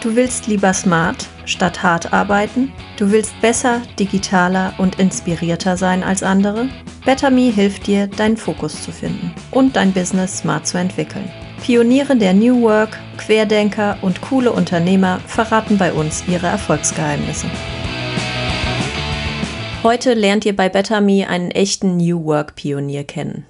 Du willst lieber smart statt hart arbeiten? Du willst besser, digitaler und inspirierter sein als andere? BetterMe hilft dir, deinen Fokus zu finden und dein Business smart zu entwickeln. Pioniere der New Work, Querdenker und coole Unternehmer verraten bei uns ihre Erfolgsgeheimnisse. Heute lernt ihr bei BetterMe einen echten New Work Pionier kennen.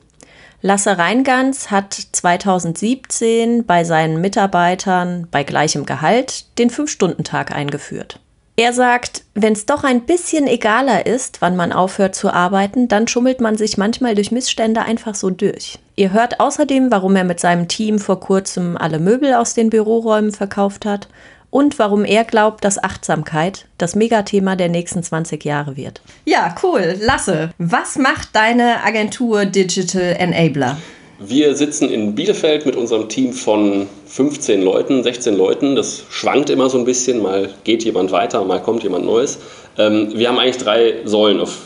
Lasse Reingans hat 2017 bei seinen Mitarbeitern bei gleichem Gehalt den Fünf-Stunden-Tag eingeführt. Er sagt, wenn es doch ein bisschen egaler ist, wann man aufhört zu arbeiten, dann schummelt man sich manchmal durch Missstände einfach so durch. Ihr hört außerdem, warum er mit seinem Team vor kurzem alle Möbel aus den Büroräumen verkauft hat und warum er glaubt, dass Achtsamkeit das Megathema der nächsten 20 Jahre wird. Ja, cool. Lasse, was macht deine Agentur Digital Enabler? Wir sitzen in Bielefeld mit unserem Team von 15 Leuten, 16 Leuten. Das schwankt immer so ein bisschen. Mal geht jemand weiter, mal kommt jemand Neues. Ähm, wir haben eigentlich drei Säulen, auf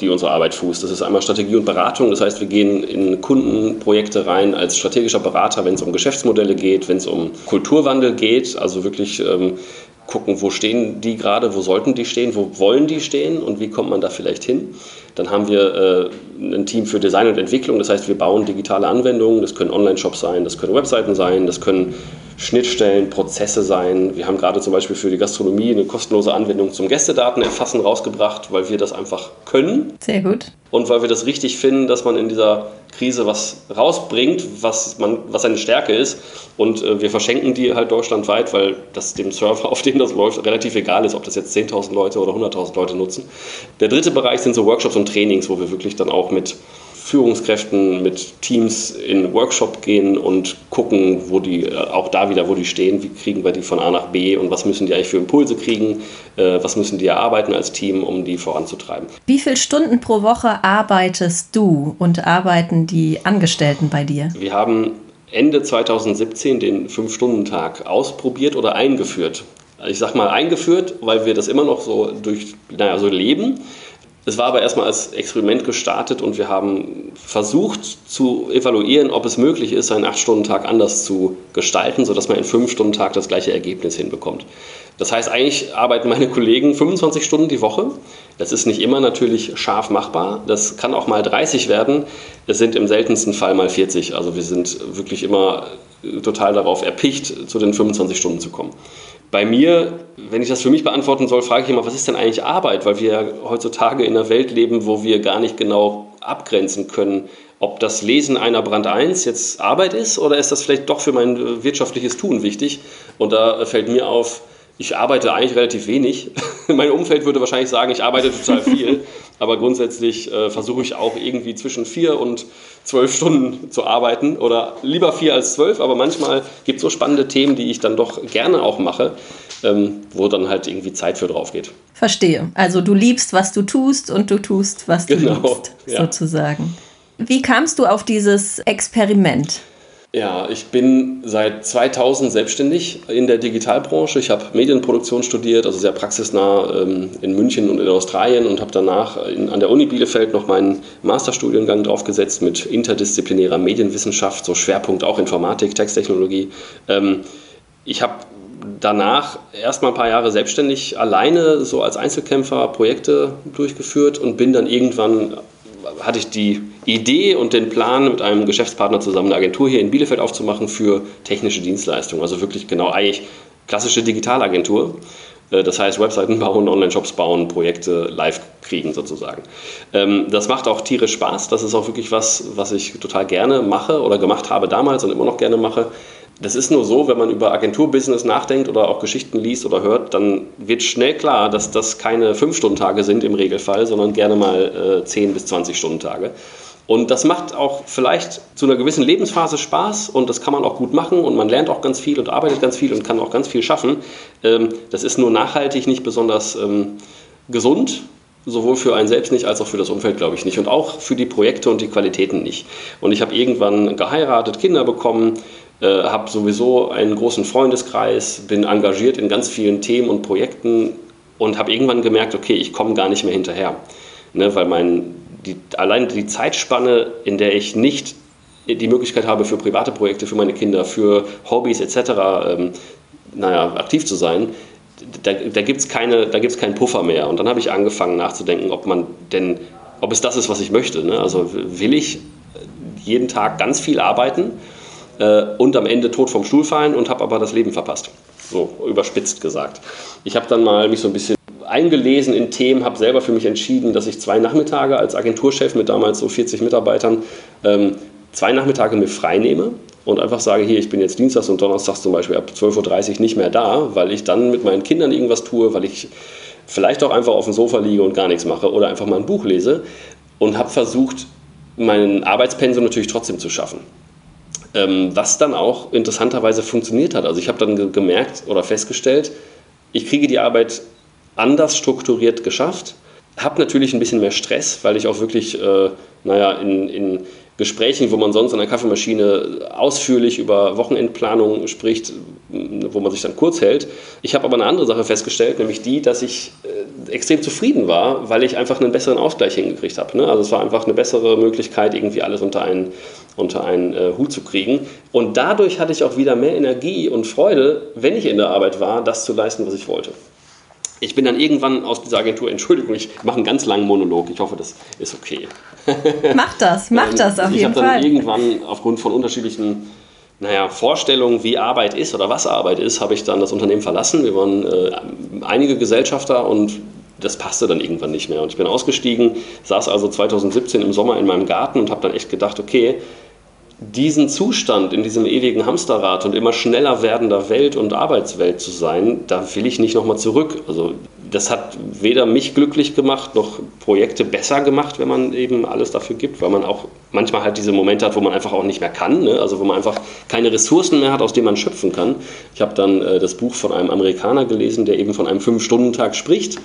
die unsere Arbeit fußt. Das ist einmal Strategie und Beratung. Das heißt, wir gehen in Kundenprojekte rein als strategischer Berater, wenn es um Geschäftsmodelle geht, wenn es um Kulturwandel geht. Also wirklich ähm, gucken, wo stehen die gerade, wo sollten die stehen, wo wollen die stehen und wie kommt man da vielleicht hin. Dann haben wir äh, ein Team für Design und Entwicklung. Das heißt, wir bauen digitale Anwendungen. Das können Online-Shops sein, das können Webseiten sein, das können Schnittstellen, Prozesse sein. Wir haben gerade zum Beispiel für die Gastronomie eine kostenlose Anwendung zum Gästedatenerfassen rausgebracht, weil wir das einfach können. Sehr gut. Und weil wir das richtig finden, dass man in dieser Krise was rausbringt, was, man, was eine Stärke ist. Und äh, wir verschenken die halt deutschlandweit, weil das dem Server, auf dem das läuft, relativ egal ist, ob das jetzt 10.000 Leute oder 100.000 Leute nutzen. Der dritte Bereich sind so Workshops und Trainings, wo wir wirklich dann auch mit Führungskräften, mit Teams in Workshop gehen und gucken, wo die, äh, auch da wieder, wo die stehen, wie kriegen wir die von A nach B und was müssen die eigentlich für Impulse kriegen, äh, was müssen die erarbeiten als Team, um die voranzutreiben. Wie viele Stunden pro Woche arbeitest du und arbeiten die Angestellten bei dir? Wir haben Ende 2017 den Fünf-Stunden-Tag ausprobiert oder eingeführt. Ich sage mal eingeführt, weil wir das immer noch so durch, naja, so leben. Es war aber erstmal als Experiment gestartet und wir haben versucht zu evaluieren, ob es möglich ist, einen 8-Stunden-Tag anders zu gestalten, sodass man in 5-Stunden-Tag das gleiche Ergebnis hinbekommt. Das heißt, eigentlich arbeiten meine Kollegen 25 Stunden die Woche. Das ist nicht immer natürlich scharf machbar. Das kann auch mal 30 werden. Es sind im seltensten Fall mal 40. Also wir sind wirklich immer total darauf erpicht, zu den 25 Stunden zu kommen. Bei mir, wenn ich das für mich beantworten soll, frage ich immer, was ist denn eigentlich Arbeit? Weil wir heutzutage in einer Welt leben, wo wir gar nicht genau abgrenzen können, ob das Lesen einer Brand 1 jetzt Arbeit ist oder ist das vielleicht doch für mein wirtschaftliches Tun wichtig? Und da fällt mir auf, ich arbeite eigentlich relativ wenig. mein Umfeld würde wahrscheinlich sagen, ich arbeite total viel. Aber grundsätzlich äh, versuche ich auch irgendwie zwischen vier und zwölf Stunden zu arbeiten oder lieber vier als zwölf, aber manchmal gibt es so spannende Themen, die ich dann doch gerne auch mache, ähm, wo dann halt irgendwie Zeit für drauf geht. Verstehe. Also du liebst, was du tust und du tust, was du genau, liebst, ja. sozusagen. Wie kamst du auf dieses Experiment? Ja, ich bin seit 2000 selbstständig in der Digitalbranche. Ich habe Medienproduktion studiert, also sehr praxisnah ähm, in München und in Australien und habe danach in, an der Uni Bielefeld noch meinen Masterstudiengang draufgesetzt mit interdisziplinärer Medienwissenschaft, so Schwerpunkt auch Informatik, Texttechnologie. Ähm, ich habe danach erst mal ein paar Jahre selbstständig alleine so als Einzelkämpfer Projekte durchgeführt und bin dann irgendwann hatte ich die Idee und den Plan, mit einem Geschäftspartner zusammen eine Agentur hier in Bielefeld aufzumachen für technische Dienstleistungen. Also wirklich genau eigentlich klassische Digitalagentur. Äh, das heißt, Webseiten bauen, Online-Shops bauen, Projekte live kriegen sozusagen. Ähm, das macht auch tierisch Spaß. Das ist auch wirklich was, was ich total gerne mache oder gemacht habe damals und immer noch gerne mache. Das ist nur so, wenn man über Agenturbusiness nachdenkt oder auch Geschichten liest oder hört, dann wird schnell klar, dass das keine 5-Stunden-Tage sind im Regelfall, sondern gerne mal äh, 10 bis 20 Stunden-Tage. Und das macht auch vielleicht zu einer gewissen Lebensphase Spaß und das kann man auch gut machen und man lernt auch ganz viel und arbeitet ganz viel und kann auch ganz viel schaffen. Ähm, das ist nur nachhaltig nicht besonders ähm, gesund, sowohl für einen selbst nicht als auch für das Umfeld, glaube ich, nicht. Und auch für die Projekte und die Qualitäten nicht. Und ich habe irgendwann geheiratet, Kinder bekommen, äh, habe sowieso einen großen Freundeskreis, bin engagiert in ganz vielen Themen und Projekten und habe irgendwann gemerkt, okay, ich komme gar nicht mehr hinterher. Ne, weil mein, die, allein die Zeitspanne, in der ich nicht die Möglichkeit habe für private Projekte, für meine Kinder, für Hobbys etc., ähm, naja, aktiv zu sein, da, da gibt es keine, keinen Puffer mehr. Und dann habe ich angefangen nachzudenken, ob man denn, ob es das ist, was ich möchte. Ne? Also will ich jeden Tag ganz viel arbeiten äh, und am Ende tot vom Stuhl fallen und habe aber das Leben verpasst. So überspitzt gesagt. Ich habe dann mal mich so ein bisschen eingelesen in Themen, habe selber für mich entschieden, dass ich zwei Nachmittage als Agenturchef mit damals so 40 Mitarbeitern ähm, zwei Nachmittage mir frei nehme und einfach sage, hier, ich bin jetzt Dienstags und Donnerstags zum Beispiel ab 12.30 Uhr nicht mehr da, weil ich dann mit meinen Kindern irgendwas tue, weil ich vielleicht auch einfach auf dem Sofa liege und gar nichts mache oder einfach mal ein Buch lese und habe versucht, meinen Arbeitspensum natürlich trotzdem zu schaffen. Ähm, was dann auch interessanterweise funktioniert hat. Also ich habe dann gemerkt oder festgestellt, ich kriege die Arbeit anders strukturiert geschafft, habe natürlich ein bisschen mehr Stress, weil ich auch wirklich, äh, naja, in, in Gesprächen, wo man sonst an der Kaffeemaschine ausführlich über Wochenendplanung spricht, wo man sich dann kurz hält. Ich habe aber eine andere Sache festgestellt, nämlich die, dass ich äh, extrem zufrieden war, weil ich einfach einen besseren Ausgleich hingekriegt habe. Ne? Also es war einfach eine bessere Möglichkeit, irgendwie alles unter einen, unter einen äh, Hut zu kriegen. Und dadurch hatte ich auch wieder mehr Energie und Freude, wenn ich in der Arbeit war, das zu leisten, was ich wollte ich bin dann irgendwann aus dieser Agentur, Entschuldigung, ich mache einen ganz langen Monolog. Ich hoffe, das ist okay. Mach das, mach ähm, das auf jeden Fall. Ich habe dann irgendwann aufgrund von unterschiedlichen naja, Vorstellungen, wie Arbeit ist oder was Arbeit ist, habe ich dann das Unternehmen verlassen. Wir waren äh, einige Gesellschafter und das passte dann irgendwann nicht mehr. Und ich bin ausgestiegen, saß also 2017 im Sommer in meinem Garten und habe dann echt gedacht, okay, diesen Zustand in diesem ewigen Hamsterrad und immer schneller werdender Welt und Arbeitswelt zu sein, da will ich nicht nochmal zurück. Also das hat weder mich glücklich gemacht, noch Projekte besser gemacht, wenn man eben alles dafür gibt, weil man auch manchmal halt diese Momente hat, wo man einfach auch nicht mehr kann, ne? also wo man einfach keine Ressourcen mehr hat, aus denen man schöpfen kann. Ich habe dann äh, das Buch von einem Amerikaner gelesen, der eben von einem Fünf-Stunden-Tag spricht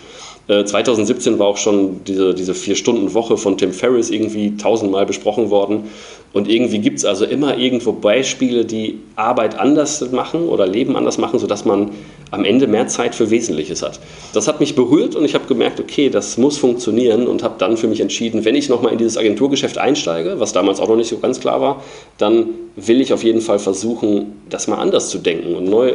2017 äh, war auch schon diese, diese Vier-Stunden-Woche von Tim Ferriss irgendwie tausendmal besprochen worden. Und irgendwie gibt es also immer irgendwo Beispiele, die Arbeit anders machen oder Leben anders machen, sodass man am Ende mehr Zeit für Wesentliches hat. Das hat mich berührt und ich habe gemerkt, okay, das muss funktionieren und habe dann für mich entschieden, wenn ich nochmal in dieses Agenturgeschäft einsteige, was damals auch noch nicht so ganz klar war, dann will ich auf jeden Fall versuchen, das mal anders zu denken und neu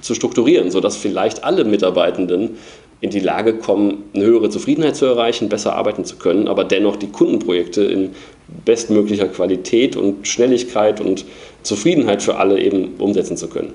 zu strukturieren, sodass vielleicht alle Mitarbeitenden in die Lage kommen, eine höhere Zufriedenheit zu erreichen, besser arbeiten zu können, aber dennoch die Kundenprojekte in bestmöglicher Qualität und Schnelligkeit und Zufriedenheit für alle eben umsetzen zu können.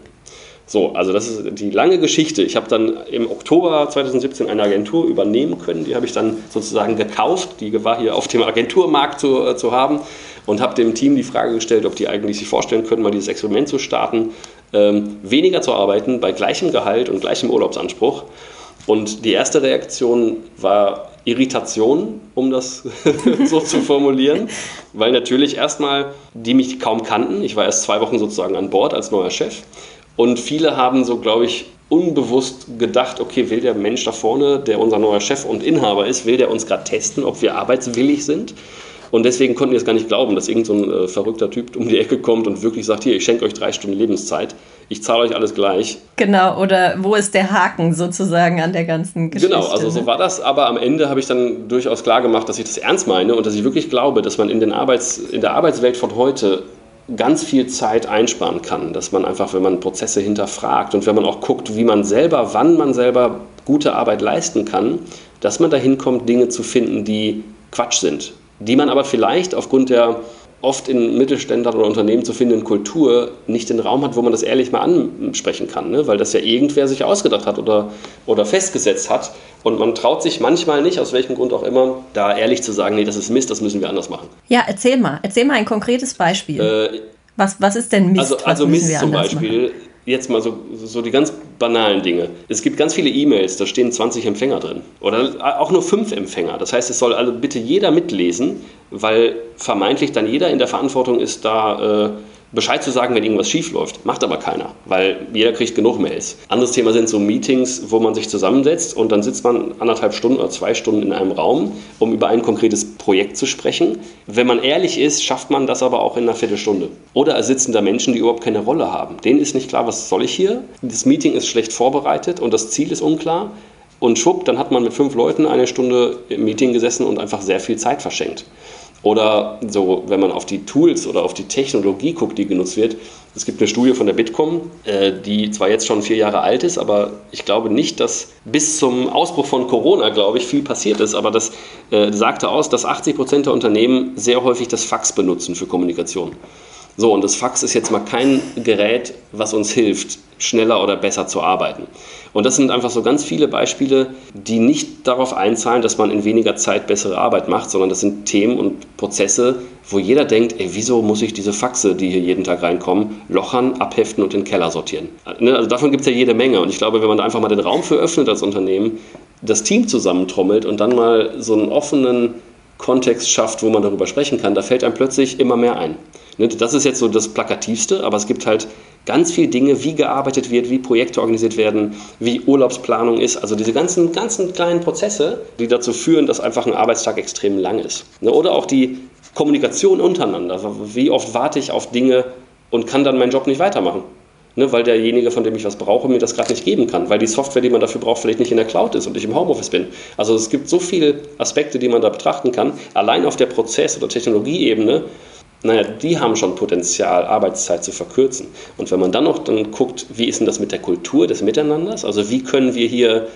So, also das ist die lange Geschichte. Ich habe dann im Oktober 2017 eine Agentur übernehmen können. Die habe ich dann sozusagen gekauft. Die war hier auf dem Agenturmarkt zu, äh, zu haben und habe dem Team die Frage gestellt, ob die eigentlich sich vorstellen können, mal dieses Experiment zu starten, ähm, weniger zu arbeiten bei gleichem Gehalt und gleichem Urlaubsanspruch und die erste Reaktion war Irritation, um das so zu formulieren, weil natürlich erstmal die mich kaum kannten. Ich war erst zwei Wochen sozusagen an Bord als neuer Chef. Und viele haben so, glaube ich, unbewusst gedacht, okay, will der Mensch da vorne, der unser neuer Chef und Inhaber ist, will der uns gerade testen, ob wir arbeitswillig sind? Und deswegen konnten wir es gar nicht glauben, dass irgendein so äh, verrückter Typ um die Ecke kommt und wirklich sagt, hier, ich schenke euch drei Stunden Lebenszeit ich zahle euch alles gleich. Genau, oder wo ist der Haken sozusagen an der ganzen Geschichte? Genau, also so ne? war das, aber am Ende habe ich dann durchaus klar gemacht, dass ich das ernst meine und dass ich wirklich glaube, dass man in, den Arbeits-, in der Arbeitswelt von heute ganz viel Zeit einsparen kann, dass man einfach, wenn man Prozesse hinterfragt und wenn man auch guckt, wie man selber, wann man selber gute Arbeit leisten kann, dass man dahin kommt, Dinge zu finden, die Quatsch sind, die man aber vielleicht aufgrund der oft in Mittelständlern oder Unternehmen zu findenden Kultur nicht den Raum hat, wo man das ehrlich mal ansprechen kann, ne? weil das ja irgendwer sich ausgedacht hat oder, oder festgesetzt hat. Und man traut sich manchmal nicht, aus welchem Grund auch immer, da ehrlich zu sagen, nee, das ist Mist, das müssen wir anders machen. Ja, erzähl mal. Erzähl mal ein konkretes Beispiel. Äh, was, was ist denn Mist? Also, also Mist zum Beispiel. Machen? Jetzt mal so, so die ganz banalen Dinge. Es gibt ganz viele E-Mails, da stehen 20 Empfänger drin. Oder auch nur fünf Empfänger. Das heißt, es soll also bitte jeder mitlesen, weil vermeintlich dann jeder in der Verantwortung ist, da äh, Bescheid zu sagen, wenn irgendwas schief läuft. Macht aber keiner, weil jeder kriegt genug Mails. Anderes Thema sind so Meetings, wo man sich zusammensetzt und dann sitzt man anderthalb Stunden oder zwei Stunden in einem Raum, um über ein konkretes Projekt zu sprechen. Wenn man ehrlich ist, schafft man das aber auch in einer Viertelstunde. Oder sitzen da Menschen, die überhaupt keine Rolle haben. Denen ist nicht klar, was soll ich hier? Das Meeting ist schlecht vorbereitet und das Ziel ist unklar. Und schwupp, dann hat man mit fünf Leuten eine Stunde im Meeting gesessen und einfach sehr viel Zeit verschenkt. Oder so, wenn man auf die Tools oder auf die Technologie guckt, die genutzt wird. Es gibt eine Studie von der Bitkom, äh, die zwar jetzt schon vier Jahre alt ist, aber ich glaube nicht, dass bis zum Ausbruch von Corona, glaube ich, viel passiert ist. Aber das äh, sagte aus, dass 80 Prozent der Unternehmen sehr häufig das Fax benutzen für Kommunikation. So, und das Fax ist jetzt mal kein Gerät, was uns hilft, schneller oder besser zu arbeiten. Und das sind einfach so ganz viele Beispiele, die nicht darauf einzahlen, dass man in weniger Zeit bessere Arbeit macht, sondern das sind Themen und Prozesse, wo jeder denkt, ey, wieso muss ich diese Faxe, die hier jeden Tag reinkommen, lochern, abheften und in den Keller sortieren? Ne, also davon gibt es ja jede Menge. Und ich glaube, wenn man da einfach mal den Raum für öffnet als Unternehmen, das Team zusammentrommelt und dann mal so einen offenen Kontext schafft, wo man darüber sprechen kann, da fällt einem plötzlich immer mehr ein. Ne, das ist jetzt so das Plakativste, aber es gibt halt ganz viele Dinge, wie gearbeitet wird, wie Projekte organisiert werden, wie Urlaubsplanung ist. Also diese ganzen, ganzen kleinen Prozesse, die dazu führen, dass einfach ein Arbeitstag extrem lang ist. Ne, oder auch die Kommunikation untereinander. Wie oft warte ich auf Dinge und kann dann meinen Job nicht weitermachen? Ne, weil derjenige, von dem ich was brauche, mir das gerade nicht geben kann, weil die Software, die man dafür braucht, vielleicht nicht in der Cloud ist und ich im Homeoffice bin. Also es gibt so viele Aspekte, die man da betrachten kann. Allein auf der Prozess- oder Technologieebene naja, die haben schon Potenzial, Arbeitszeit zu verkürzen. Und wenn man dann noch dann guckt, wie ist denn das mit der Kultur des Miteinanders? Also wie können wir hier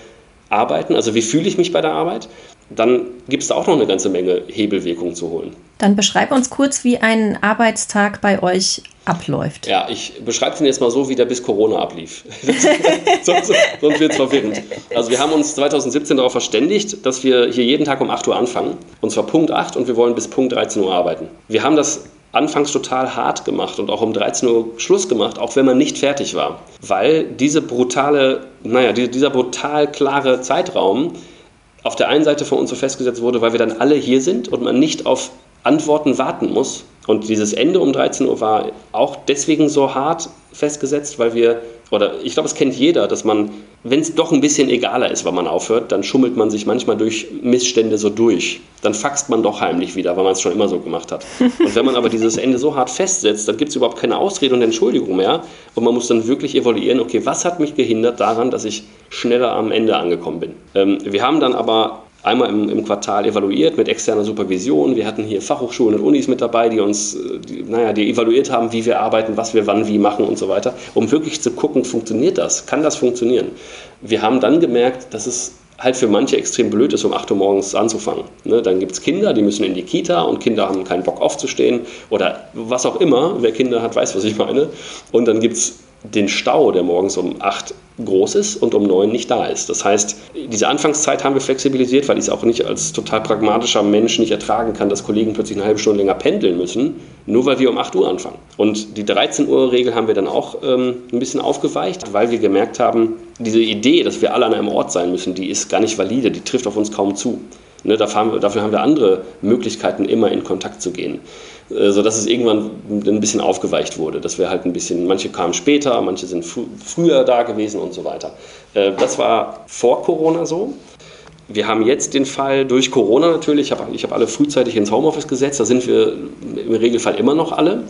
arbeiten? Also wie fühle ich mich bei der Arbeit? Dann gibt es da auch noch eine ganze Menge Hebelwirkung zu holen. Dann beschreib uns kurz, wie ein Arbeitstag bei euch abläuft. Ja, ich beschreibe den jetzt mal so, wie der bis Corona ablief. sonst sonst wird es verwirrend. Also wir haben uns 2017 darauf verständigt, dass wir hier jeden Tag um 8 Uhr anfangen. Und zwar Punkt 8 und wir wollen bis Punkt 13 Uhr arbeiten. Wir haben das anfangs total hart gemacht und auch um 13 Uhr Schluss gemacht, auch wenn man nicht fertig war. Weil diese brutale, naja, dieser brutal klare Zeitraum auf der einen Seite von uns so festgesetzt wurde, weil wir dann alle hier sind und man nicht auf Antworten warten muss. Und dieses Ende um 13 Uhr war auch deswegen so hart festgesetzt, weil wir oder ich glaube, es kennt jeder, dass man, wenn es doch ein bisschen egaler ist, wann man aufhört, dann schummelt man sich manchmal durch Missstände so durch. Dann faxt man doch heimlich wieder, weil man es schon immer so gemacht hat. Und wenn man aber dieses Ende so hart festsetzt, dann gibt es überhaupt keine Ausrede und Entschuldigung mehr. Und man muss dann wirklich evaluieren, okay, was hat mich gehindert daran, dass ich schneller am Ende angekommen bin. Ähm, wir haben dann aber einmal im, im, Quartal evaluiert mit externer Supervision. Wir hatten hier Fachhochschulen und Unis mit dabei, die uns, äh, die, naja, die evaluiert haben, wie wir arbeiten, was wir wann wie machen und so weiter, um wirklich zu gucken, funktioniert das? Kann das funktionieren? Wir haben dann gemerkt, dass es halt für manche extrem blöd ist, um 8 Uhr morgens anzufangen. Ne, dann gibt es Kinder, die müssen in die Kita und Kinder haben keinen Bock aufzustehen oder was auch immer. Wer Kinder hat, weiß, was ich meine. Und dann gibt es den Stau, der morgens um 8 groß ist und um 9 nicht da ist. Das heißt, diese Anfangszeit haben wir flexibilisiert, weil ich es auch nicht als total pragmatischer Mensch nicht ertragen kann, dass Kollegen plötzlich eine halbe Stunde länger pendeln müssen, nur weil wir um 8 Uhr anfangen. Und die 13 Uhr Regel haben wir dann auch ähm, ein bisschen aufgeweicht, weil wir gemerkt haben, diese Idee, dass wir alle an einem Ort sein müssen, die ist gar nicht valide, die trifft auf uns kaum zu. Ne, dafür haben wir andere Möglichkeiten, immer in Kontakt zu gehen. Äh, sodass es irgendwann ein bisschen aufgeweicht wurde. Dass wir halt ein bisschen, manche kamen später, manche sind fr früher da gewesen und so weiter. Äh, das war vor Corona so. Wir haben jetzt den Fall durch Corona natürlich, ich habe hab alle frühzeitig ins Homeoffice gesetzt, da sind wir im Regelfall immer noch alle.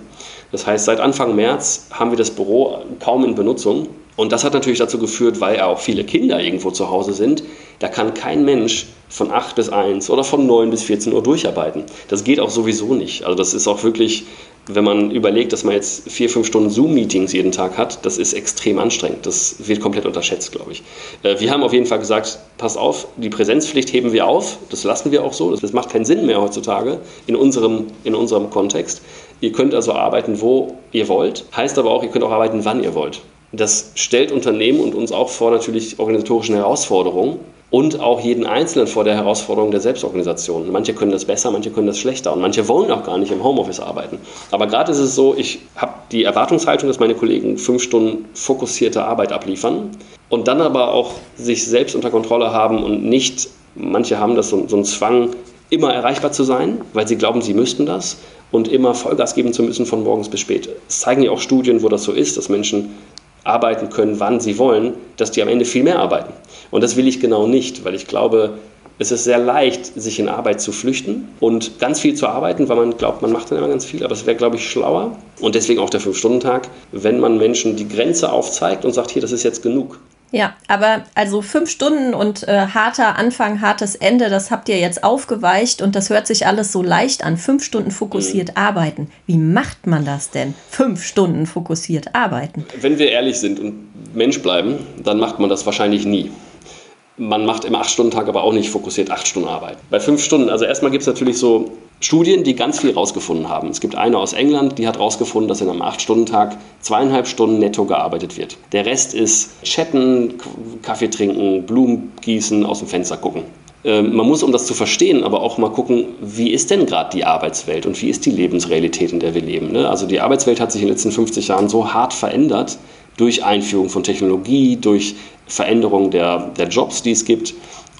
Das heißt, seit Anfang März haben wir das Büro kaum in Benutzung. Und das hat natürlich dazu geführt, weil auch viele Kinder irgendwo zu Hause sind, da kann kein Mensch von 8 bis 1 oder von 9 bis 14 Uhr durcharbeiten. Das geht auch sowieso nicht. Also das ist auch wirklich, wenn man überlegt, dass man jetzt vier, fünf Stunden Zoom-Meetings jeden Tag hat, das ist extrem anstrengend. Das wird komplett unterschätzt, glaube ich. Äh, wir haben auf jeden Fall gesagt, pass auf, die Präsenzpflicht heben wir auf. Das lassen wir auch so. Das macht keinen Sinn mehr heutzutage in unserem, in unserem Kontext. Ihr könnt also arbeiten, wo ihr wollt. Heißt aber auch, ihr könnt auch arbeiten, wann ihr wollt. Das stellt Unternehmen und uns auch vor natürlich organisatorischen Herausforderungen und auch jeden Einzelnen vor der Herausforderung der Selbstorganisation. Manche können das besser, manche können das schlechter und manche wollen auch gar nicht im Homeoffice arbeiten. Aber gerade ist es so, ich habe die Erwartungshaltung, dass meine Kollegen fünf Stunden fokussierte Arbeit abliefern und dann aber auch sich selbst unter Kontrolle haben und nicht, manche haben das so, so einen Zwang, immer erreichbar zu sein, weil sie glauben, sie müssten das und immer Vollgas geben zu müssen von morgens bis spät. Es zeigen ja auch Studien, wo das so ist, dass Menschen arbeiten können, wann sie wollen, dass die am Ende viel mehr arbeiten. Und das will ich genau nicht, weil ich glaube, es ist sehr leicht, sich in Arbeit zu flüchten und ganz viel zu arbeiten, weil man glaubt, man macht dann immer ganz viel. Aber es wäre, glaube ich, schlauer und deswegen auch der Fünf-Stunden-Tag, wenn man Menschen die Grenze aufzeigt und sagt, hier, das ist jetzt genug. Ja, aber also fünf Stunden und äh, harter Anfang, hartes Ende, das habt ihr jetzt aufgeweicht und das hört sich alles so leicht an. Fünf Stunden fokussiert mhm. arbeiten. Wie macht man das denn? Fünf Stunden fokussiert arbeiten. Wenn wir ehrlich sind und Mensch bleiben, dann macht man das wahrscheinlich nie. Man macht im 8-Stunden-Tag aber auch nicht fokussiert 8 Stunden Arbeit. Bei 5 Stunden, also erstmal gibt es natürlich so Studien, die ganz viel rausgefunden haben. Es gibt eine aus England, die hat rausgefunden, dass in einem 8-Stunden-Tag zweieinhalb Stunden netto gearbeitet wird. Der Rest ist chatten, Kaffee trinken, Blumen gießen, aus dem Fenster gucken. Ähm, man muss, um das zu verstehen, aber auch mal gucken, wie ist denn gerade die Arbeitswelt und wie ist die Lebensrealität, in der wir leben. Ne? Also die Arbeitswelt hat sich in den letzten 50 Jahren so hart verändert durch Einführung von Technologie, durch Veränderung der, der Jobs, die es gibt.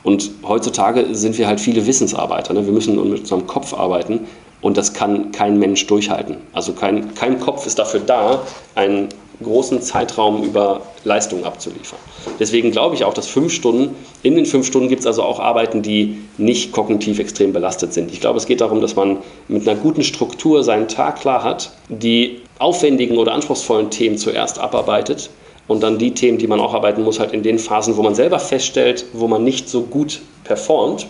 Und heutzutage sind wir halt viele Wissensarbeiter. Ne? Wir müssen mit unserem Kopf arbeiten und das kann kein Mensch durchhalten. Also kein, kein Kopf ist dafür da, einen großen Zeitraum über Leistung abzuliefern. Deswegen glaube ich auch, dass fünf Stunden, in den fünf Stunden gibt es also auch Arbeiten, die nicht kognitiv extrem belastet sind. Ich glaube, es geht darum, dass man mit einer guten Struktur seinen Tag klar hat, die aufwendigen oder anspruchsvollen Themen zuerst abarbeitet und dann die Themen, die man auch arbeiten muss, halt in den Phasen, wo man selber feststellt, wo man nicht so gut performt,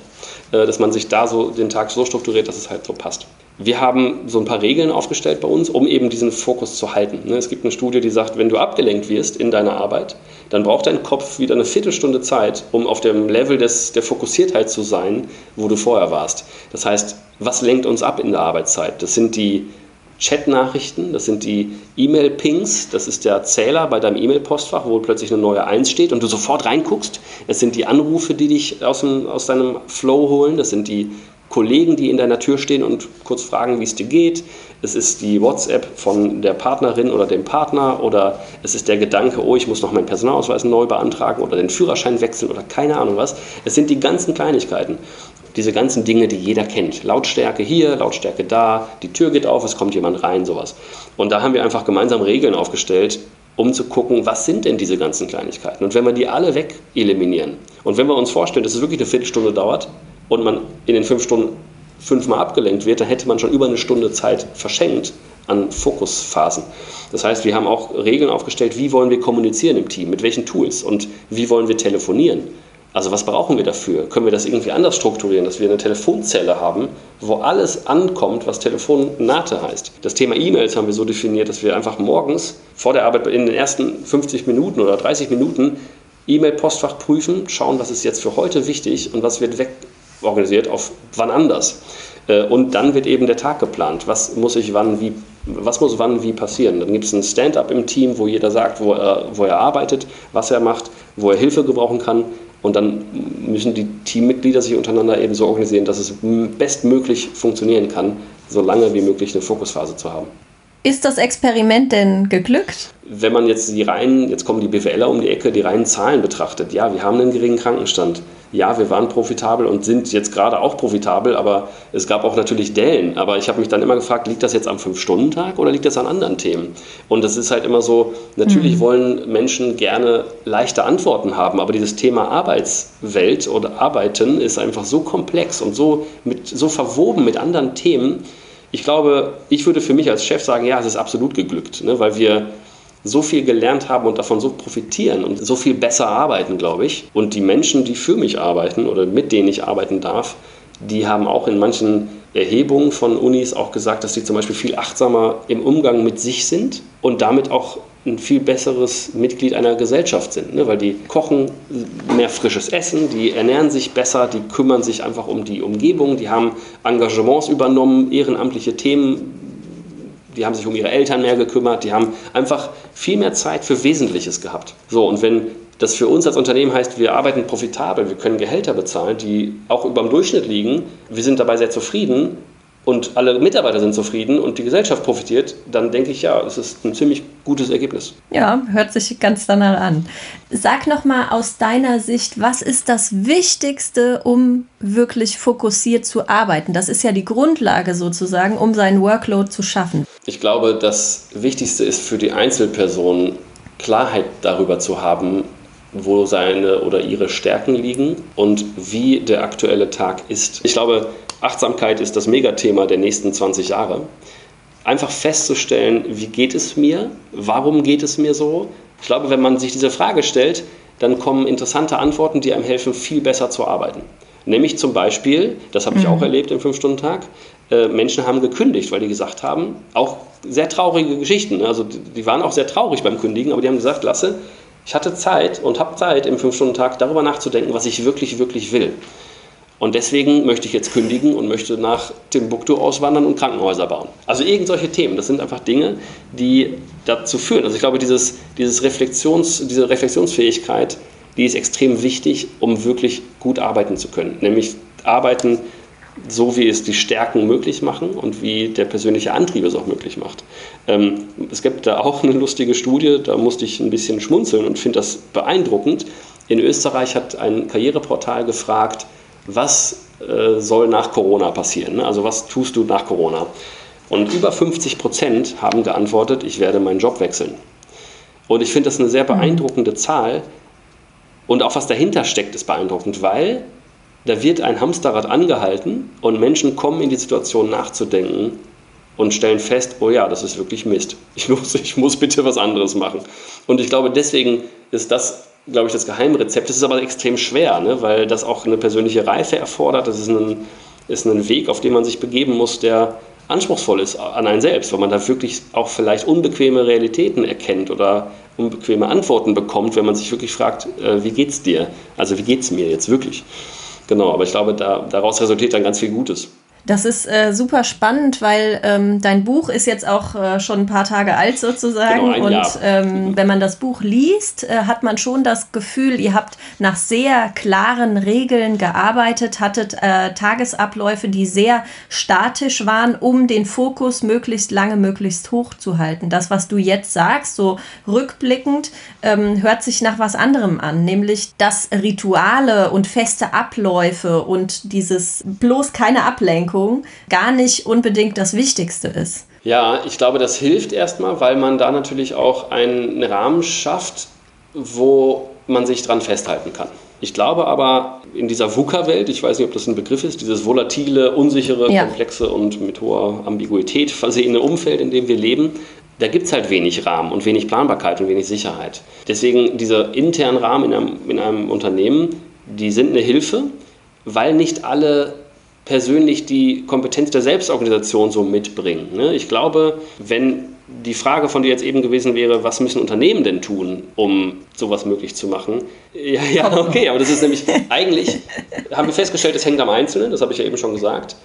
äh, dass man sich da so den Tag so strukturiert, dass es halt so passt. Wir haben so ein paar Regeln aufgestellt bei uns, um eben diesen Fokus zu halten. Ne, es gibt eine Studie, die sagt, wenn du abgelenkt wirst in deiner Arbeit, dann braucht dein Kopf wieder eine Viertelstunde Zeit, um auf dem Level des, der Fokussiertheit zu sein, wo du vorher warst. Das heißt, was lenkt uns ab in der Arbeitszeit? Das sind die Chat-Nachrichten, das sind die E-Mail-Pings, das ist der Zähler bei deinem E-Mail-Postfach, wo plötzlich eine neue 1 steht und du sofort reinguckst. Es sind die Anrufe, die dich aus, dem, aus deinem Flow holen, das sind die Kollegen, die in deiner Tür stehen und kurz fragen, wie es dir geht. Es ist die WhatsApp von der Partnerin oder dem Partner oder es ist der Gedanke, oh, ich muss noch meinen Personalausweis neu beantragen oder den Führerschein wechseln oder keine Ahnung was. Es sind die ganzen Kleinigkeiten diese ganzen Dinge, die jeder kennt. Lautstärke hier, Lautstärke da, die Tür geht auf, es kommt jemand rein, sowas. Und da haben wir einfach gemeinsam Regeln aufgestellt, um zu gucken, was sind denn diese ganzen Kleinigkeiten. Und wenn wir die alle weg eliminieren und wenn wir uns vorstellen, dass es wirklich eine Viertelstunde dauert und man in den fünf Stunden fünfmal abgelenkt wird, dann hätte man schon über eine Stunde Zeit verschenkt an Fokusphasen. Das heißt, wir haben auch Regeln aufgestellt, wie wollen wir kommunizieren im Team, mit welchen Tools und wie wollen wir telefonieren. Also was brauchen wir dafür? Können wir das irgendwie anders strukturieren, dass wir eine Telefonzelle haben, wo alles ankommt, was Telefonnate heißt? Das Thema E-Mails haben wir so definiert, dass wir einfach morgens vor der Arbeit in den ersten 50 Minuten oder 30 Minuten E-Mail-Postfach prüfen, schauen, was ist jetzt für heute wichtig und was wird wegorganisiert auf wann anders. Äh, und dann wird eben der Tag geplant. Was muss ich wann wie, was muss wann wie passieren? Dann gibt es ein Stand-up im Team, wo jeder sagt, wo er, wo er arbeitet, was er macht, wo er Hilfe gebrauchen kann und dann müssen die Teammitglieder sich untereinander eben so organisieren, dass es bestmöglich funktionieren kann, so lange wie möglich eine Fokusphase zu haben. Ist das Experiment denn geglückt? Wenn man jetzt die reinen, jetzt kommen die BWLer um die Ecke, die reinen Zahlen betrachtet, ja, wir haben einen geringen Krankenstand ja, wir waren profitabel und sind jetzt gerade auch profitabel, aber es gab auch natürlich Dellen. Aber ich habe mich dann immer gefragt, liegt das jetzt am Fünf-Stunden-Tag oder liegt das an anderen Themen? Und das ist halt immer so, natürlich mhm. wollen Menschen gerne leichte Antworten haben, aber dieses Thema Arbeitswelt oder Arbeiten ist einfach so komplex und so, mit, so verwoben mit anderen Themen. Ich glaube, ich würde für mich als Chef sagen, ja, es ist absolut geglückt, ne, weil wir so viel gelernt haben und davon so profitieren und so viel besser arbeiten, glaube ich. Und die Menschen, die für mich arbeiten oder mit denen ich arbeiten darf, die haben auch in manchen Erhebungen von Unis auch gesagt, dass sie zum Beispiel viel achtsamer im Umgang mit sich sind und damit auch ein viel besseres Mitglied einer Gesellschaft sind, ne? weil die kochen mehr frisches Essen, die ernähren sich besser, die kümmern sich einfach um die Umgebung, die haben Engagements übernommen, ehrenamtliche Themen die haben sich um ihre Eltern mehr gekümmert, die haben einfach viel mehr Zeit für Wesentliches gehabt. So, und wenn das für uns als Unternehmen heißt, wir arbeiten profitabel, wir können Gehälter bezahlen, die auch über dem Durchschnitt liegen, wir sind dabei sehr zufrieden, und alle Mitarbeiter sind zufrieden und die Gesellschaft profitiert, dann denke ich, ja, es ist ein ziemlich gutes Ergebnis. Ja, hört sich ganz danach an. Sag nochmal aus deiner Sicht, was ist das Wichtigste, um wirklich fokussiert zu arbeiten? Das ist ja die Grundlage sozusagen, um seinen Workload zu schaffen. Ich glaube, das Wichtigste ist für die Einzelperson Klarheit darüber zu haben, wo seine oder ihre Stärken liegen und wie der aktuelle Tag ist. Ich glaube, Achtsamkeit ist das Megathema der nächsten 20 Jahre. Einfach festzustellen, wie geht es mir? Warum geht es mir so? Ich glaube, wenn man sich diese Frage stellt, dann kommen interessante Antworten, die einem helfen, viel besser zu arbeiten. Nämlich zum Beispiel, das habe ich mhm. auch erlebt im Fünf-Stunden-Tag, äh, Menschen haben gekündigt, weil die gesagt haben, auch sehr traurige Geschichten, ne? also die waren auch sehr traurig beim Kündigen, aber die haben gesagt, Lasse, ich hatte Zeit und habe Zeit im Fünf-Stunden-Tag darüber nachzudenken, was ich wirklich, wirklich will. Und deswegen möchte ich jetzt kündigen und möchte nach Timbuktu auswandern und Krankenhäuser bauen. Also irgend solche Themen, das sind einfach Dinge, die dazu führen. Also ich glaube, dieses, dieses Reflexions, diese Reflexionsfähigkeit, die ist extrem wichtig, um wirklich gut arbeiten zu können. Nämlich arbeiten so, wie es die Stärken möglich machen und wie der persönliche Antrieb es auch möglich macht. Ähm, es gibt da auch eine lustige Studie, da musste ich ein bisschen schmunzeln und finde das beeindruckend. In Österreich hat ein Karriereportal gefragt, was äh, soll nach Corona passieren? Ne? Also was tust du nach Corona? Und über 50 Prozent haben geantwortet, ich werde meinen Job wechseln. Und ich finde das eine sehr beeindruckende Zahl. Und auch was dahinter steckt, ist beeindruckend, weil da wird ein Hamsterrad angehalten und Menschen kommen in die Situation nachzudenken und stellen fest, oh ja, das ist wirklich Mist. Ich muss, ich muss bitte was anderes machen. Und ich glaube, deswegen ist das glaube ich, das Geheimrezept. Das ist aber extrem schwer, ne? weil das auch eine persönliche Reife erfordert. Das ist ein, ist ein Weg, auf den man sich begeben muss, der anspruchsvoll ist an einen selbst, weil man da wirklich auch vielleicht unbequeme Realitäten erkennt oder unbequeme Antworten bekommt, wenn man sich wirklich fragt, äh, wie geht's dir? Also wie geht's mir jetzt wirklich? Genau, aber ich glaube, da, daraus resultiert dann ganz viel Gutes. Das ist äh, super spannend, weil ähm, dein Buch ist jetzt auch äh, schon ein paar Tage alt sozusagen. Genau, und ähm, wenn man das Buch liest, äh, hat man schon das Gefühl, ihr habt nach sehr klaren Regeln gearbeitet, hattet äh, Tagesabläufe, die sehr statisch waren, um den Fokus möglichst lange, möglichst hoch zu halten. Das, was du jetzt sagst, so rückblickend, ähm, hört sich nach was anderem an, nämlich dass Rituale und feste Abläufe und dieses bloß keine Ablenkung Ablenkung gar nicht unbedingt das Wichtigste ist. Ja, ich glaube, das hilft erstmal, weil man da natürlich auch einen Rahmen schafft, wo man sich dran festhalten kann. Ich glaube aber, in dieser VUCA-Welt, ich weiß nicht, ob das ein Begriff ist, dieses volatile, unsichere, ja. komplexe und mit hoher Ambiguität versehene Umfeld, in dem wir leben, da gibt es halt wenig Rahmen und wenig Planbarkeit und wenig Sicherheit. Deswegen diese internen Rahmen in einem, in einem Unternehmen, die sind eine Hilfe, weil nicht alle persönlich die Kompetenz der Selbstorganisation so mitbringen. Ne? Ich glaube, wenn die Frage von dir jetzt eben gewesen wäre, was müssen Unternehmen denn tun, um sowas möglich zu machen? Ja, ja, okay, aber das ist nämlich eigentlich, haben wir festgestellt, es hängt am Einzelnen, das habe ich ja eben schon gesagt.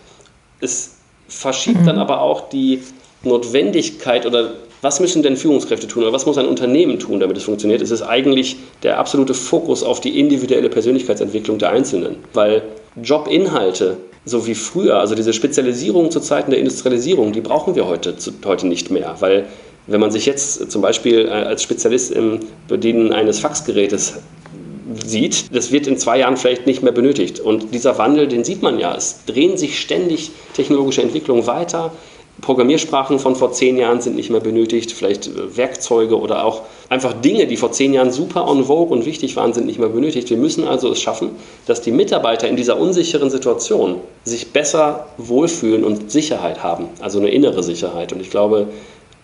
Es verschiebt mhm. dann aber auch die Notwendigkeit oder was müssen denn Führungskräfte tun oder was muss ein Unternehmen tun, damit es funktioniert, es ist eigentlich der absolute Fokus auf die individuelle Persönlichkeitsentwicklung der Einzelnen. Weil Jobinhalte so wie früher. Also diese Spezialisierung zu Zeiten der Industrialisierung, die brauchen wir heute, heute nicht mehr, weil wenn man sich jetzt zum Beispiel äh, als Spezialist im Bedienen eines Faxgerätes sieht, das wird in zwei Jahren vielleicht nicht mehr benötigt. Und dieser Wandel, den sieht man ja. Es drehen sich ständig technologische Entwicklungen weiter. Programmiersprachen von vor zehn Jahren sind nicht mehr benötigt, vielleicht äh, Werkzeuge oder auch einfach Dinge, die vor zehn Jahren super on vogue und wichtig waren, sind nicht mehr benötigt. Wir müssen also es schaffen, dass die Mitarbeiter in dieser unsicheren Situation sich besser wohlfühlen und Sicherheit haben, also eine innere Sicherheit. Und ich glaube,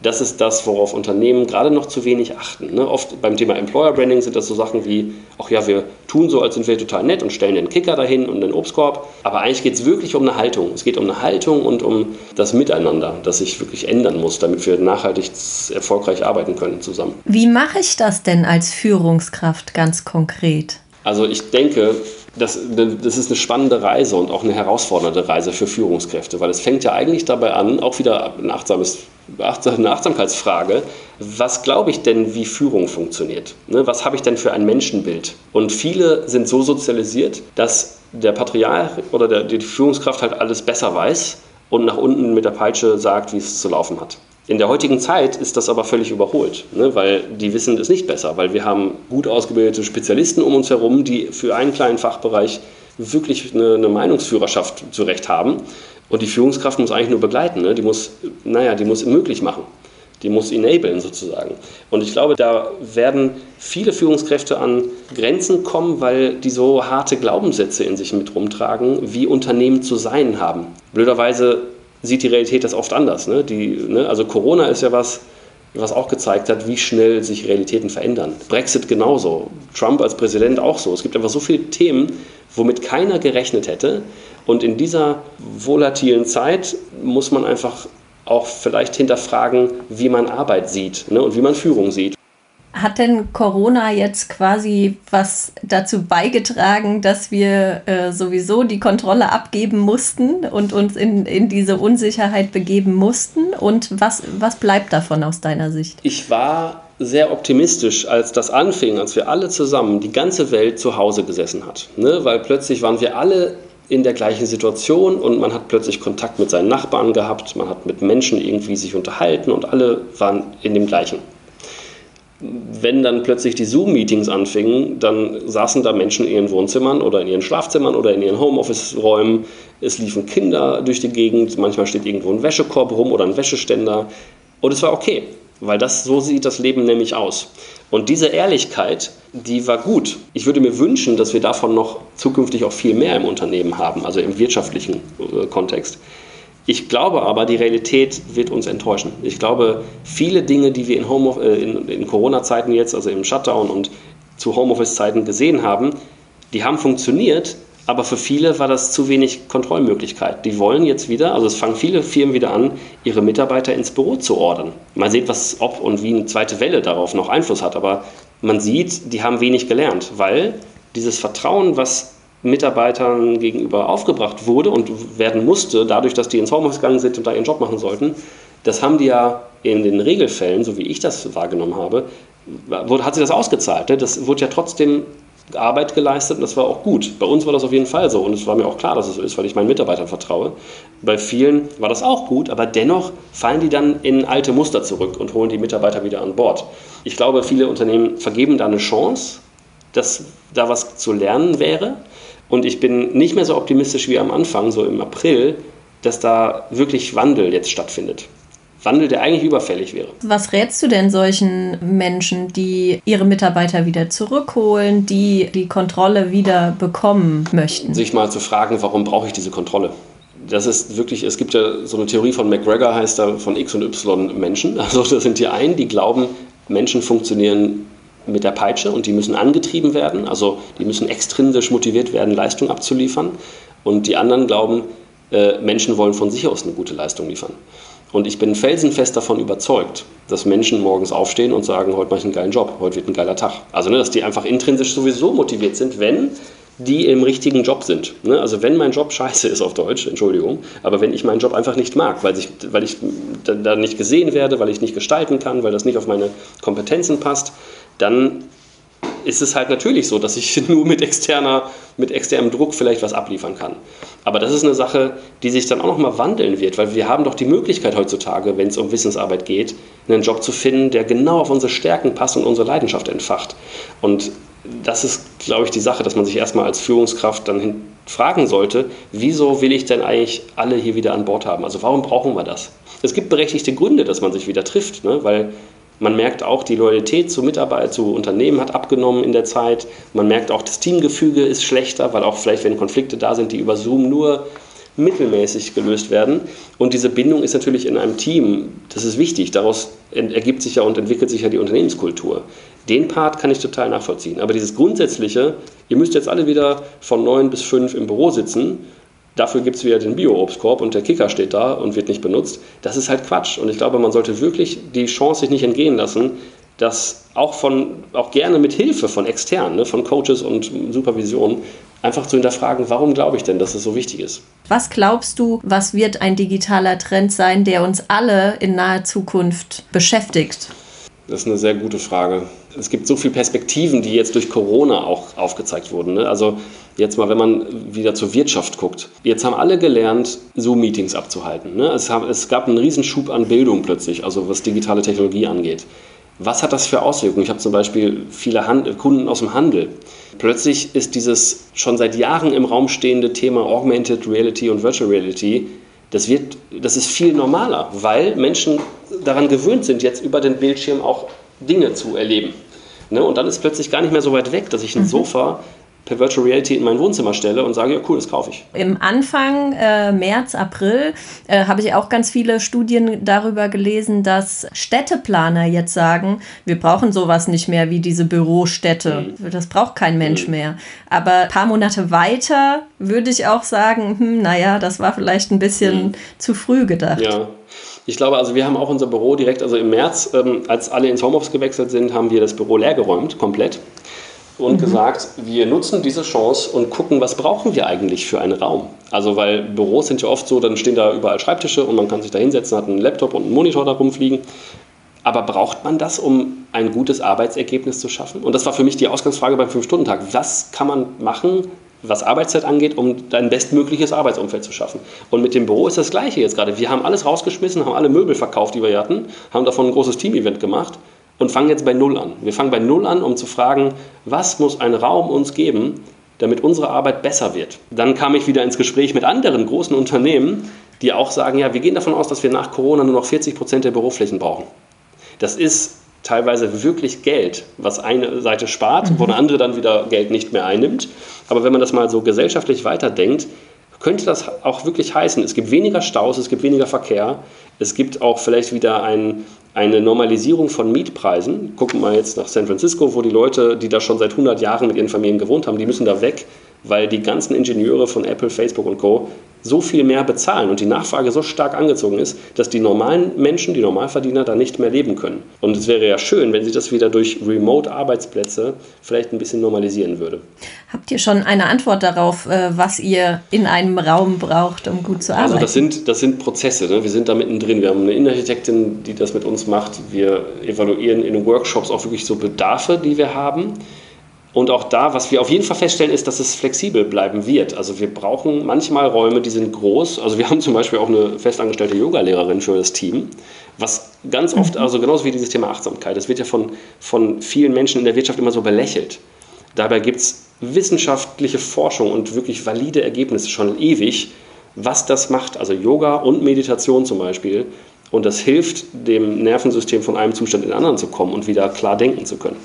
das ist das, worauf Unternehmen gerade noch zu wenig achten. Ne? Oft beim Thema Employer Branding sind das so Sachen wie, ach ja, wir tun so, als sind wir total nett und stellen den Kicker dahin und den Obstkorb. Aber eigentlich geht es wirklich um eine Haltung. Es geht um eine Haltung und um das Miteinander, das sich wirklich ändern muss, damit wir nachhaltig erfolgreich arbeiten können zusammen. Wie mache ich das denn als Führungskraft ganz konkret? Also ich denke, das, das ist eine spannende Reise und auch eine herausfordernde Reise für Führungskräfte, weil es fängt ja eigentlich dabei an, auch wieder ein achtsames, eine Achtsamkeitsfrage, was glaube ich denn, wie Führung funktioniert? Ne, was habe ich denn für ein Menschenbild? Und viele sind so sozialisiert, dass der Patriarch oder der, die Führungskraft halt alles besser weiß und nach unten mit der Peitsche sagt, wie es zu laufen hat. In der heutigen Zeit ist das aber völlig überholt, ne? weil die wissen es nicht besser, weil wir haben gut ausgebildete Spezialisten um uns herum, die für einen kleinen Fachbereich wirklich eine, eine Meinungsführerschaft zurecht haben. Und die Führungskraft muss eigentlich nur begleiten, ne? die muss, naja, die muss möglich machen. Die muss enablen sozusagen. Und ich glaube, da werden viele Führungskräfte an Grenzen kommen, weil die so harte Glaubenssätze in sich mit rumtragen, wie Unternehmen zu sein haben. Blöderweise sieht die Realität das oft anders. Ne? Die, ne? Also Corona ist ja was, was auch gezeigt hat, wie schnell sich Realitäten verändern. Brexit genauso, Trump als Präsident auch so. Es gibt einfach so viele Themen, womit keiner gerechnet hätte. Und in dieser volatilen Zeit muss man einfach auch vielleicht hinterfragen, wie man Arbeit sieht ne, und wie man Führung sieht. Hat denn Corona jetzt quasi was dazu beigetragen, dass wir äh, sowieso die Kontrolle abgeben mussten und uns in, in diese Unsicherheit begeben mussten? Und was, was bleibt davon aus deiner Sicht? Ich war sehr optimistisch, als das anfing, als wir alle zusammen, die ganze Welt zu Hause gesessen hat. Ne? Weil plötzlich waren wir alle in der gleichen Situation und man hat plötzlich Kontakt mit seinen Nachbarn gehabt, man hat mit Menschen irgendwie sich unterhalten und alle waren in dem gleichen wenn dann plötzlich die Zoom-Meetings anfingen, dann saßen da Menschen in ihren Wohnzimmern oder in ihren Schlafzimmern oder in ihren Homeoffice-Räumen. Es liefen Kinder durch die Gegend, manchmal steht irgendwo ein Wäschekorb rum oder ein Wäscheständer. Und es war okay, weil das so sieht das Leben nämlich aus. Und diese Ehrlichkeit, die war gut. Ich würde mir wünschen, dass wir davon noch zukünftig auch viel mehr im Unternehmen haben, also im wirtschaftlichen äh, Kontext. Ich glaube aber, die Realität wird uns enttäuschen. Ich glaube, viele Dinge, die wir in, äh, in, in Corona-Zeiten jetzt, also im Shutdown und zu Homeoffice-Zeiten gesehen haben, die haben funktioniert, aber für viele war das zu wenig Kontrollmöglichkeit. Die wollen jetzt wieder, also es fangen viele Firmen wieder an, ihre Mitarbeiter ins Büro zu ordern. Mal sehen, was, ob und wie eine zweite Welle darauf noch Einfluss hat, aber man sieht, die haben wenig gelernt, weil dieses Vertrauen, was Mitarbeitern gegenüber aufgebracht wurde und werden musste, dadurch, dass die ins Homeoffice gegangen sind und da ihren Job machen sollten, das haben die ja in den Regelfällen, so wie ich das wahrgenommen habe, hat sich das ausgezahlt. Ne? Das wurde ja trotzdem Arbeit geleistet und das war auch gut. Bei uns war das auf jeden Fall so und es war mir auch klar, dass es so ist, weil ich meinen Mitarbeitern vertraue. Bei vielen war das auch gut, aber dennoch fallen die dann in alte Muster zurück und holen die Mitarbeiter wieder an Bord. Ich glaube, viele Unternehmen vergeben da eine Chance, dass da was zu lernen wäre und ich bin nicht mehr so optimistisch wie am Anfang, so im April, dass da wirklich Wandel jetzt stattfindet. Wandel, der eigentlich überfällig wäre. Was rätst du denn solchen Menschen, die ihre Mitarbeiter wieder zurückholen, die die Kontrolle wieder bekommen möchten? Sich mal zu fragen, warum brauche ich diese Kontrolle? Das ist wirklich, es gibt ja so eine Theorie von McGregor, heißt da von X und Y Menschen. Also das sind die einen, die glauben, Menschen funktionieren mit der Peitsche und die müssen angetrieben werden, also die müssen extrinsisch motiviert werden, Leistung abzuliefern. Und die anderen glauben, äh, Menschen wollen von sich aus eine gute Leistung liefern. Und ich bin felsenfest davon überzeugt, dass Menschen morgens aufstehen und sagen, heute mache ich einen geilen Job, heute wird ein geiler Tag. Also, ne, dass die einfach intrinsisch sowieso motiviert sind, wenn die im richtigen Job sind. Ne? Also wenn mein Job scheiße ist auf Deutsch, Entschuldigung, aber wenn ich meinen Job einfach nicht mag, weil ich, weil ich da nicht gesehen werde, weil ich nicht gestalten kann, weil das nicht auf meine Kompetenzen passt, dann ist es halt natürlich so, dass ich nur mit, externer, mit externem Druck vielleicht was abliefern kann. Aber das ist eine Sache, die sich dann auch nochmal wandeln wird, weil wir haben doch die Möglichkeit heutzutage, wenn es um Wissensarbeit geht, einen Job zu finden, der genau auf unsere Stärken passt und unsere Leidenschaft entfacht. Und das ist, glaube ich, die Sache, dass man sich erstmal als Führungskraft dann fragen sollte, wieso will ich denn eigentlich alle hier wieder an Bord haben? Also warum brauchen wir das? Es gibt berechtigte Gründe, dass man sich wieder trifft, ne? weil man merkt auch, die Loyalität zu Mitarbeitern, zu Unternehmen hat abgenommen in der Zeit. Man merkt auch, das Teamgefüge ist schlechter, weil auch vielleicht, wenn Konflikte da sind, die über Zoom nur mittelmäßig gelöst werden. Und diese Bindung ist natürlich in einem Team, das ist wichtig. Daraus ergibt sich ja und entwickelt sich ja die Unternehmenskultur. Den Part kann ich total nachvollziehen. Aber dieses Grundsätzliche, ihr müsst jetzt alle wieder von neun bis fünf im Büro sitzen Dafür gibt es wieder den Bio-Obstkorb und der Kicker steht da und wird nicht benutzt. Das ist halt Quatsch. Und ich glaube, man sollte wirklich die Chance sich nicht entgehen lassen, dass auch, von, auch gerne mit Hilfe von externen, ne, von Coaches und Supervision, einfach zu hinterfragen, warum glaube ich denn, dass es so wichtig ist. Was glaubst du, was wird ein digitaler Trend sein, der uns alle in naher Zukunft beschäftigt? Das ist eine sehr gute Frage. Es gibt so viele Perspektiven, die jetzt durch Corona auch aufgezeigt wurden. Ne? Also Jetzt mal, wenn man wieder zur Wirtschaft guckt. Jetzt haben alle gelernt, Zoom-Meetings abzuhalten. Ne? Es, haben, es gab einen Riesenschub an Bildung plötzlich, also was digitale Technologie angeht. Was hat das für Auswirkungen? Ich habe zum Beispiel viele Hand Kunden aus dem Handel. Plötzlich ist dieses schon seit Jahren im Raum stehende Thema Augmented Reality und Virtual Reality, das, wird, das ist viel normaler, weil Menschen daran gewöhnt sind, jetzt über den Bildschirm auch Dinge zu erleben. Ne? Und dann ist plötzlich gar nicht mehr so weit weg, dass ich ein mhm. Sofa per Virtual Reality in mein Wohnzimmer stelle und sage, ja cool, das kaufe ich. Im Anfang, äh, März, April, äh, habe ich auch ganz viele Studien darüber gelesen, dass Städteplaner jetzt sagen, wir brauchen sowas nicht mehr wie diese Bürostädte. Mhm. Das braucht kein Mensch mhm. mehr. Aber ein paar Monate weiter würde ich auch sagen, hm, naja, das war vielleicht ein bisschen mhm. zu früh gedacht. Ja. Ich glaube, also wir haben auch unser Büro direkt, also im März, ähm, als alle ins Homeoffice gewechselt sind, haben wir das Büro leergeräumt, komplett und mhm. gesagt, wir nutzen diese Chance und gucken, was brauchen wir eigentlich für einen Raum. Also weil Büros sind ja oft so, dann stehen da überall Schreibtische und man kann sich da hinsetzen, hat einen Laptop und einen Monitor da rumfliegen. Aber braucht man das, um ein gutes Arbeitsergebnis zu schaffen? Und das war für mich die Ausgangsfrage beim Fünf-Stunden-Tag. Was kann man machen, was Arbeitszeit angeht, um ein bestmögliches Arbeitsumfeld zu schaffen. Und mit dem Büro ist das Gleiche jetzt gerade. Wir haben alles rausgeschmissen, haben alle Möbel verkauft, die wir hatten, haben davon ein großes Team-Event gemacht und fangen jetzt bei Null an. Wir fangen bei Null an, um zu fragen, was muss ein Raum uns geben, damit unsere Arbeit besser wird. Dann kam ich wieder ins Gespräch mit anderen großen Unternehmen, die auch sagen, ja, wir gehen davon aus, dass wir nach Corona nur noch 40 Prozent der Büroflächen brauchen. Das ist teilweise wirklich Geld, was eine Seite spart, mhm. wo eine andere dann wieder Geld nicht mehr einnimmt. Aber wenn man das mal so gesellschaftlich weiterdenkt, könnte das auch wirklich heißen, es gibt weniger Staus, es gibt weniger Verkehr, es gibt auch vielleicht wieder ein, eine Normalisierung von Mietpreisen. Gucken wir mal jetzt nach San Francisco, wo die Leute, die da schon seit 100 Jahren mit ihren Familien gewohnt haben, die müssen da weg, weil die ganzen Ingenieure von Apple, Facebook und Co. so viel mehr bezahlen und die Nachfrage so stark angezogen ist, dass die normalen Menschen, die Normalverdiener, da nicht mehr leben können. Und es wäre ja schön, wenn sich das wieder durch Remote-Arbeitsplätze vielleicht ein bisschen normalisieren würde. Habt ihr schon eine Antwort darauf, äh, was ihr in einem Raum braucht, um gut zu arbeiten? Also das sind, das sind Prozesse. Ne? Wir sind da mittendrin. Wir haben eine Innenarchitektin, die das mit uns macht. Wir evaluieren in den Workshops auch wirklich so Bedarfe, die wir haben. Und auch da, was wir auf jeden Fall feststellen, ist, dass es flexibel bleiben wird. Also wir brauchen manchmal Räume, die sind groß. Also wir haben zum Beispiel auch eine festangestellte Yogalehrerin für das Team, was ganz oft, mhm. also genauso wie dieses Thema Achtsamkeit, das wird ja von, von vielen Menschen in der Wirtschaft immer so belächelt. Dabei gibt es wissenschaftliche Forschung und wirklich valide Ergebnisse schon ewig, was das macht. Also Yoga und Meditation zum Beispiel. Und das hilft dem Nervensystem von einem Zustand in den anderen zu kommen und wieder klar denken zu können.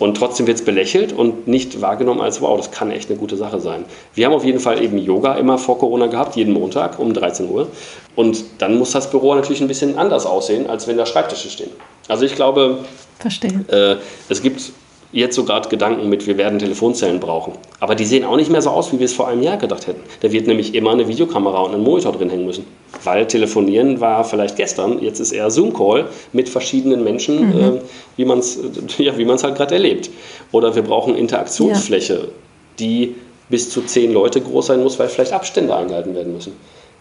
Und trotzdem wird es belächelt und nicht wahrgenommen als, wow, das kann echt eine gute Sache sein. Wir haben auf jeden Fall eben Yoga immer vor Corona gehabt, jeden Montag um 13 Uhr. Und dann muss das Büro natürlich ein bisschen anders aussehen, als wenn da Schreibtische stehen. Also ich glaube, Verstehe. Äh, es gibt jetzt so gerade Gedanken mit, wir werden Telefonzellen brauchen. Aber die sehen auch nicht mehr so aus, wie wir es vor einem Jahr gedacht hätten. Da wird nämlich immer eine Videokamera und ein Monitor drin hängen müssen. Weil telefonieren war vielleicht gestern, jetzt ist eher Zoom-Call mit verschiedenen Menschen, mhm. äh, wie man es ja, halt gerade erlebt. Oder wir brauchen Interaktionsfläche, ja. die bis zu zehn Leute groß sein muss, weil vielleicht Abstände eingehalten werden müssen.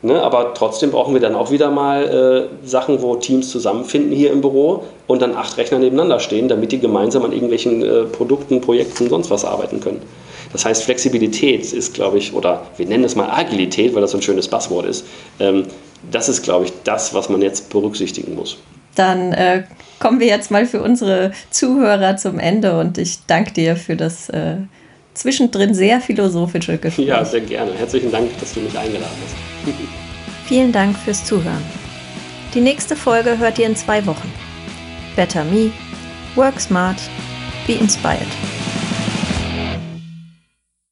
Ne, aber trotzdem brauchen wir dann auch wieder mal äh, Sachen, wo Teams zusammenfinden hier im Büro und dann acht Rechner nebeneinander stehen, damit die gemeinsam an irgendwelchen äh, Produkten, Projekten, sonst was arbeiten können. Das heißt, Flexibilität ist, glaube ich, oder wir nennen es mal Agilität, weil das so ein schönes Passwort ist. Ähm, das ist, glaube ich, das, was man jetzt berücksichtigen muss. Dann äh, kommen wir jetzt mal für unsere Zuhörer zum Ende und ich danke dir für das äh, zwischendrin sehr philosophische Gespräch. Ja, sehr gerne. Herzlichen Dank, dass du mich eingeladen hast. Vielen Dank fürs Zuhören. Die nächste Folge hört ihr in zwei Wochen. Better Me, Work Smart, Be Inspired.